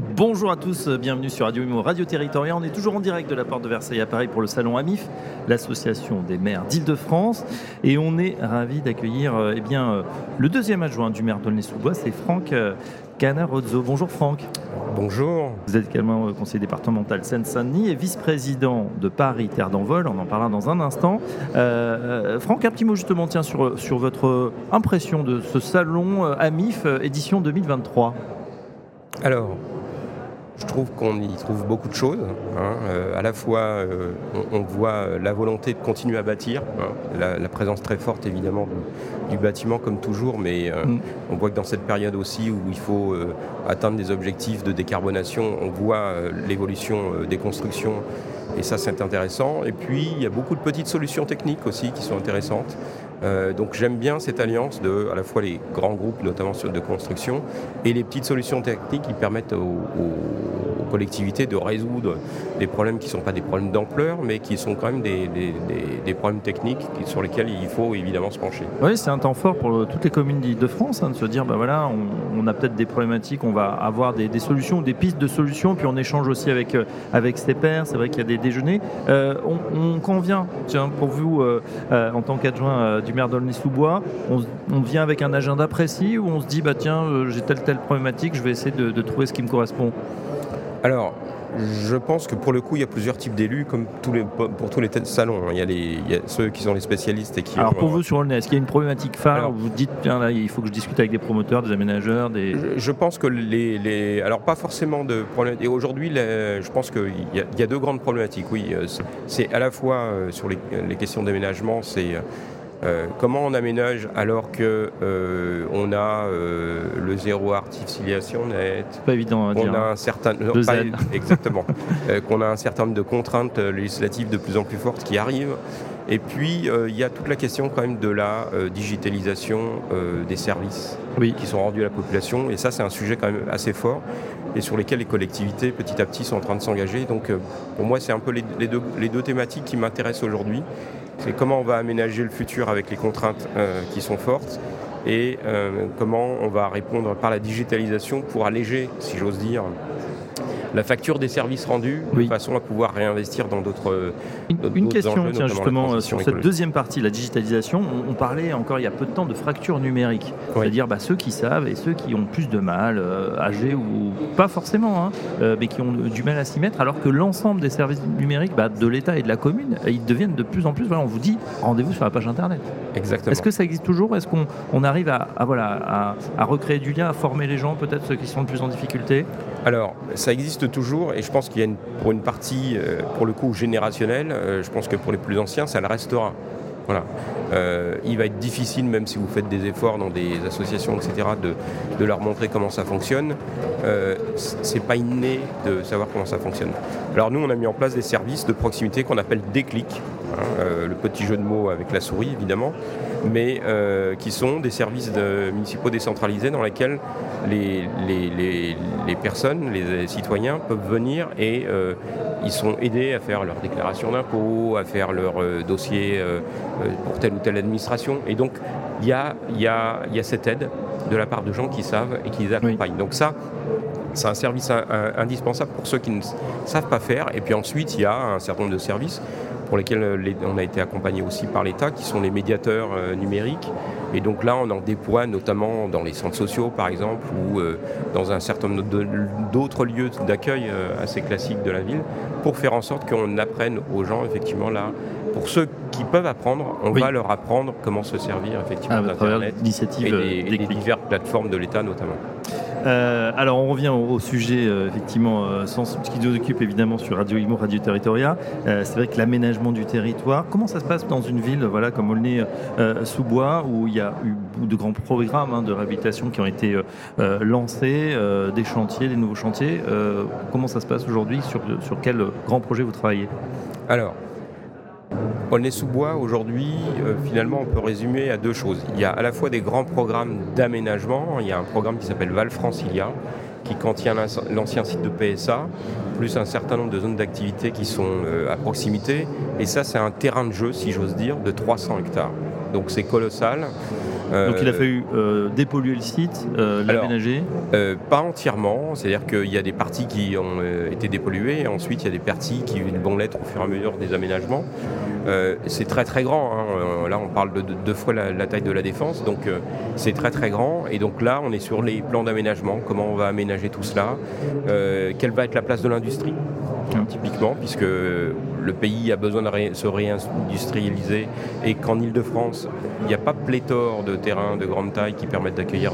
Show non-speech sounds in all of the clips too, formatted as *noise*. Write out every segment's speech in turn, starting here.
Bonjour à tous, bienvenue sur Radio Imo Radio Territoria. On est toujours en direct de la porte de Versailles à Paris pour le salon AMIF, l'association des maires d'Île-de-France. Et on est ravi d'accueillir euh, eh bien, euh, le deuxième adjoint du maire d'Aulnay-sous-Bois, c'est Franck euh, Canarozzo. Bonjour Franck. Bonjour. Vous êtes également conseiller départemental Seine-Saint-Denis et vice-président de Paris Terre d'Envol. On en parlera dans un instant. Franck, un petit mot justement tiens, sur, sur votre impression de ce salon AMIF édition 2023. Alors, je trouve qu'on y trouve beaucoup de choses. Hein. Euh, à la fois, euh, on, voit la volonté de continuer à bâtir, hein. la, présence très forte évidemment du, bâtiment comme toujours, mais euh, mm. on voit que dans cette période aussi où il faut atteindre des objectifs de décarbonation, on voit l'évolution des constructions et ça c'est intéressant. Et puis il y a beaucoup de petites solutions techniques aussi qui sont intéressantes. Euh, donc j'aime bien cette alliance de à la fois les grands groupes, notamment de construction, et les petites solutions techniques qui permettent aux, collectivités de résoudre des problèmes qui ne sont pas des problèmes d'ampleur, mais qui sont quand même des, problèmes techniques sur lesquels il faut évidemment se pencher. Oui, c'est un temps fort pour toutes les communes d'Île-de-France hein, de se dire, ben voilà, on, a peut-être des problématiques, on va avoir des, solutions, des pistes de solutions, puis on échange aussi avec, euh, avec ses pairs, c'est vrai qu'il y a des déjeuners. Euh, on, convient, tiens, pour vous, en tant qu'adjoint du maire d'Aulnay-sous-Bois, on, vient avec un agenda précis ou on se dit bah tiens euh, j'ai telle telle problématique, je vais essayer de, trouver ce qui me correspond? Alors je pense que pour le coup, il y a plusieurs types d'élus, comme tous les, pour tous les salons. Il y, a les, ceux qui sont les spécialistes et qui. Alors pour vous sur Aulnay, est-ce qu'il y a une problématique phare où vous dites tiens là, il faut que je discute avec des promoteurs, des aménageurs, des. Je, pense que les, alors pas forcément de problèmes. Et aujourd'hui, je pense qu'il y, a deux grandes problématiques. Oui, euh, c'est à la fois euh, sur les, les questions d'aménagement, c'est euh, comment on aménage alors que euh, on a euh, le zéro artificialisation net? Pas évident à on A un certain, exactement. *laughs* qu'on a un certain nombre de contraintes législatives de plus en plus fortes qui arrivent. Et puis, il y a toute la question quand même de la digitalisation des services qui sont rendus à la population. Et ça, c'est un sujet quand même assez fort et sur lesquels les collectivités, petit à petit, sont en train de s'engager. Donc, pour moi, c'est un peu les deux thématiques qui m'intéressent aujourd'hui c'est comment on va aménager le futur avec les contraintes euh, qui sont fortes et euh, comment on va répondre par la digitalisation pour alléger, si j'ose dire, la facture des services rendus de façon à pouvoir réinvestir dans d'autres. Une, question, tiens, justement, sur cette deuxième partie, la digitalisation. On, parlait encore il y a peu de temps de fracture numérique. C'est-à-dire bah, ceux qui savent et ceux qui ont plus de mal, euh, âgés ou pas forcément, hein, euh, mais qui ont du mal à s'y mettre, alors que l'ensemble des services numériques bah, de l'État et de la commune, ils deviennent de plus en plus. Voilà, on vous dit rendez-vous sur la page Internet. Exactement. Est-ce que ça existe toujours? Est-ce qu'on on arrive à, voilà, à recréer du lien, à former les gens, peut-être ceux qui sont le plus en difficulté? Alors, ça existe toujours, et je pense qu'il y a une, pour une partie, euh, pour le coup, générationnelle, euh, je pense que pour les plus anciens, ça le restera. Voilà. Euh, il va être difficile, même si vous faites des efforts dans des associations, etc., de, leur montrer comment ça fonctionne. Euh, c'est pas inné de savoir comment ça fonctionne. Alors nous, on a mis en place des services de proximité qu'on appelle déclic, hein, le petit jeu de mots avec la souris, évidemment, mais qui sont des services municipaux décentralisés dans lesquels les, les, personnes, les citoyens peuvent venir et euh, ils sont aidés à faire leur déclaration d'impôt, à faire leur euh, dossier euh, pour telle ou telle administration. Et donc, il y a, y, a, y a, cette aide de la part de gens qui savent et qui les accompagnent. Donc ça, c'est un service indispensable pour ceux qui ne savent pas faire. Et puis ensuite, il y a un certain nombre de services pour lesquels on a été accompagné aussi par l'État, qui sont les médiateurs numériques, et donc là, on en déploie notamment dans les centres sociaux, par exemple, ou euh, dans un certain nombre d'autres lieux d'accueil euh, assez classiques de la ville, pour faire en sorte qu'on apprenne aux gens, effectivement, là, pour ceux qui peuvent apprendre, on va leur apprendre comment se servir, effectivement, ah, d'Internet et des, des diverses plateformes de l'État, notamment. Euh, alors on revient au, sujet euh, effectivement euh, sans, qui nous occupe évidemment sur Radio Imo, Radio Territoria. c'est vrai que l'aménagement du territoire, comment ça se passe dans une ville voilà, comme Aulnay-sous-Bois où il y a eu de grands programmes hein, de réhabilitation qui ont été lancés, des chantiers, des nouveaux chantiers. comment ça se passe aujourd'hui? Sur, sur quel grand projet vous travaillez? Alors, Aulnay-sous-Bois, aujourd'hui, euh, finalement, on peut résumer à deux choses. Il y a à la fois des grands programmes d'aménagement. Il y a un programme qui s'appelle Val Francilia, qui contient l'ancien site de PSA, plus un certain nombre de zones d'activité qui sont à proximité. Et ça, c'est un terrain de jeu, si j'ose dire, de 300 hectares. Donc c'est colossal. Donc il a fallu euh, dépolluer le site, euh, l'aménager euh, Pas entièrement, c'est-à-dire qu'il y a des parties qui ont été dépolluées et ensuite il y a des parties qui vont l'être au fur et à mesure des aménagements. c'est très très grand, hein. là on parle de deux fois la, taille de la défense, donc c'est très très grand et donc là on est sur les plans d'aménagement, comment on va aménager tout cela, quelle va être la place de l'industrie typiquement, puisque le pays a besoin de se réindustrialiser et qu'en Ile-de-France, il n'y a pas pléthore de terrains de grande taille qui permettent d'accueillir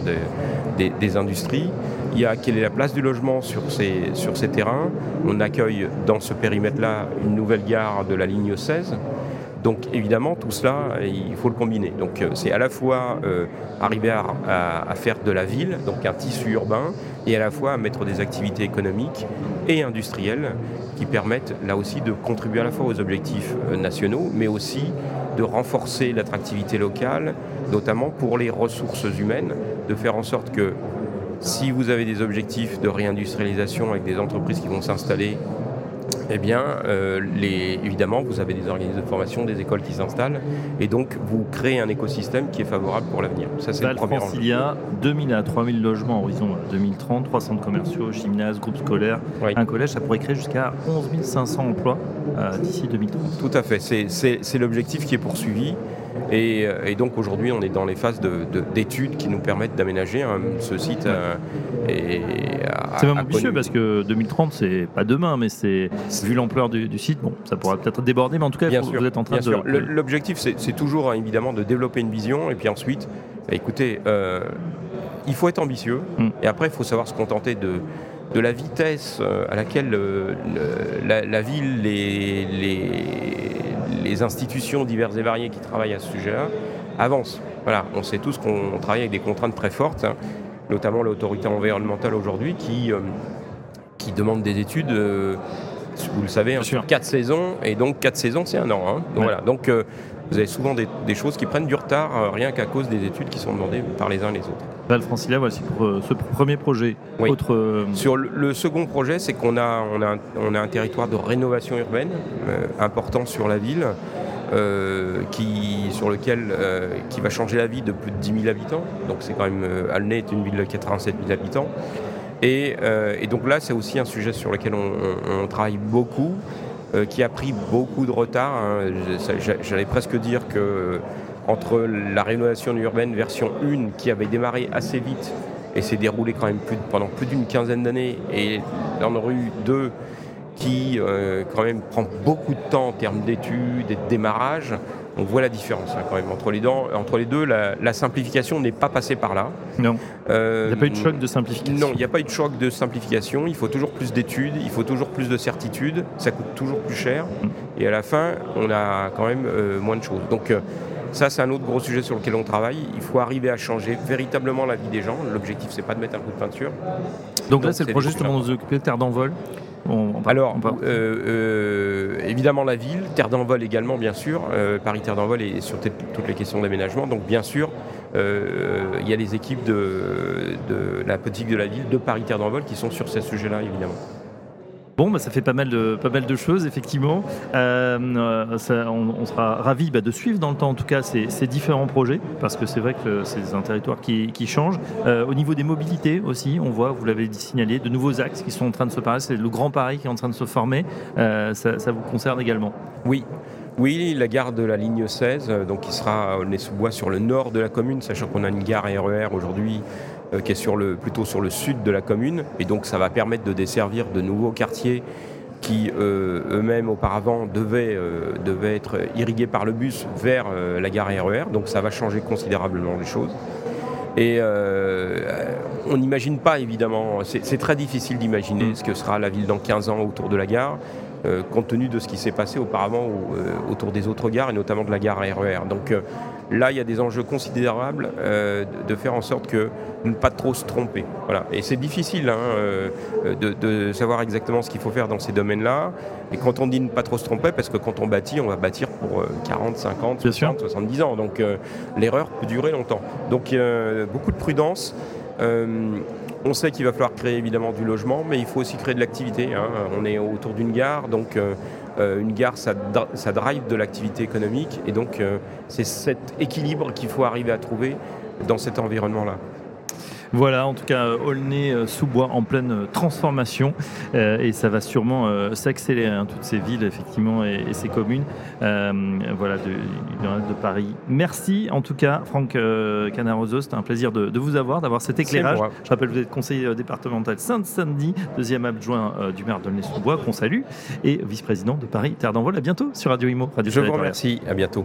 des, industries. Il y a quelle est la place du logement sur ces, sur ces terrains? On accueille dans ce périmètre-là une nouvelle gare de la ligne 16 donc évidemment, tout cela, il faut le combiner. Donc euh, c'est à la fois euh, arriver à, faire de la ville, donc un tissu urbain, et à la fois mettre des activités économiques et industrielles qui permettent là aussi de contribuer à la fois aux objectifs euh, nationaux, mais aussi de renforcer l'attractivité locale, notamment pour les ressources humaines, de faire en sorte que si vous avez des objectifs de réindustrialisation avec des entreprises qui vont s'installer eh bien, euh, évidemment, vous avez des organismes de formation, des écoles qui s'installent, et donc vous créez un écosystème qui est favorable pour l'avenir. Ça, c'est le premier Il y a 2000 à 3000 logements en horizon 2030, 300 centres commerciaux, gymnases, groupes scolaires, un collège, ça pourrait créer jusqu'à 11 500 emplois euh, d'ici 2030. Tout à fait, c'est l'objectif qui est poursuivi. Euh, et, donc aujourd'hui, on est dans les phases d'études qui nous permettent d'aménager hein, ce site. Euh, c'est même ambitieux parce que 2030, c'est pas demain, mais c'est vu l'ampleur du, site, bon, ça pourra peut-être déborder, mais en tout cas, vous êtes en train de. L'objectif, c'est toujours hein, évidemment de développer une vision, et puis ensuite, bah, écoutez, euh, il faut être ambitieux, mm. et après, il faut savoir se contenter de de la vitesse à laquelle la, ville, les, les institutions diverses et variées qui travaillent à ce sujet-là avancent. Voilà, on sait tous qu'on travaille avec des contraintes très fortes, hein, notamment l'autorité environnementale aujourd'hui qui, euh, qui demande des études, euh, vous le savez, hein, sur quatre saisons, et donc quatre saisons c'est un an. Hein. donc, voilà. donc euh, vous avez souvent des, choses qui prennent du retard rien qu'à cause des études qui sont demandées par les uns et les autres. Val Francilia, voici pour ce premier projet. Autre... Sur le, second projet, c'est qu'on a, on a, on a un territoire de rénovation urbaine important sur la ville. Euh, qui, sur lequel, euh, qui va changer la vie de plus de 10 000 habitants. Donc c'est quand même, euh, Alnay est une ville de 87 000 habitants. Et, donc là, c'est aussi un sujet sur lequel on, travaille beaucoup, qui a pris beaucoup de retard. Hein. J'allais presque dire que entre la rénovation urbaine version 1, qui avait démarré assez vite et s'est déroulée quand même pendant plus d'une quinzaine d'années, et dans rue 2, qui euh, quand même prend beaucoup de temps en termes d'études et de démarrage. On voit la différence hein, quand même entre les, entre les deux. La, simplification n'est pas passée par là. Non. Euh, il n'y a pas eu de choc de simplification. Non, il n'y a pas eu de choc de simplification. Il faut toujours plus d'études, il faut toujours plus de certitudes. Ça coûte toujours plus cher. Et à la fin, on a quand même euh, moins de choses. Donc ça, c'est un autre gros sujet sur lequel on travaille. Il faut arriver à changer véritablement la vie des gens. L'objectif, c'est pas de mettre un coup de peinture. Donc, là, c'est le projet justement de nous occuper Terre d'envol. Alors, euh, euh, évidemment la ville, Terre d'envol également, bien sûr. Euh, Paris Terre d'envol et sur toutes les questions d'aménagement. Donc, bien sûr, il y a les équipes de, de, la politique de la ville, de Paris Terre d'envol, qui sont sur ces sujets-là, évidemment. Bon, bah, ça fait pas mal de, pas mal de choses, effectivement. Euh, on, sera ravis bah, de suivre dans le temps, en tout cas, ces, différents projets, parce que c'est vrai que c'est un territoire qui, change. Euh, au niveau des mobilités aussi, on voit, vous l'avez signalé, de nouveaux axes qui sont en train de se parler. C'est le Grand Paris qui est en train de se former. Euh, ça, vous concerne également? Oui. Oui, la gare de la ligne 16, donc qui sera au Nez-sous-Bois sur le nord de la commune, sachant qu'on a une gare RER e aujourd'hui euh, qui est sur le, plutôt sur le sud de la commune. Et donc ça va permettre de desservir de nouveaux quartiers qui euh, eux-mêmes auparavant devaient, euh, devaient, être irrigués par le bus vers la gare RER. E donc ça va changer considérablement les choses. Et on n'imagine pas évidemment, c'est très difficile d'imaginer ce que sera la ville dans 15 ans autour de la gare. compte tenu de ce qui s'est passé auparavant autour des autres gares et notamment de la gare RER. E donc Là, il y a des enjeux considérables euh, de faire en sorte que ne pas trop se tromper. Voilà. Et c'est difficile hein, euh, de, savoir exactement ce qu'il faut faire dans ces domaines-là. Et quand on dit ne pas trop se tromper, parce que quand on bâtit, on va bâtir pour 40, 50, 60, 70 ans. Donc euh, l'erreur peut durer longtemps. Donc beaucoup de prudence. On sait qu'il va falloir créer évidemment du logement, mais il faut aussi créer de l'activité. Hein. On est autour d'une gare, donc une gare, ça, drive de l'activité économique, et donc c'est cet équilibre qu'il faut arriver à trouver dans cet environnement-là. Voilà, en tout cas, Aulnay-sous-Bois en pleine transformation euh, et ça va sûrement euh, s'accélérer, hein, toutes ces villes, effectivement, et, ces communes euh, voilà, de, de, Paris. Merci en tout cas, Franck Canaroso, c'était un plaisir de, vous avoir, d'avoir cet éclairage. Je rappelle, vous êtes conseiller départemental Sainte-Saint-Denis, deuxième adjoint du maire d'Aulnay-sous-Bois, qu'on salue, et vice-président de Paris Terre d'Envol. À bientôt sur Radio Imo. Radio Je vous remercie, à bientôt.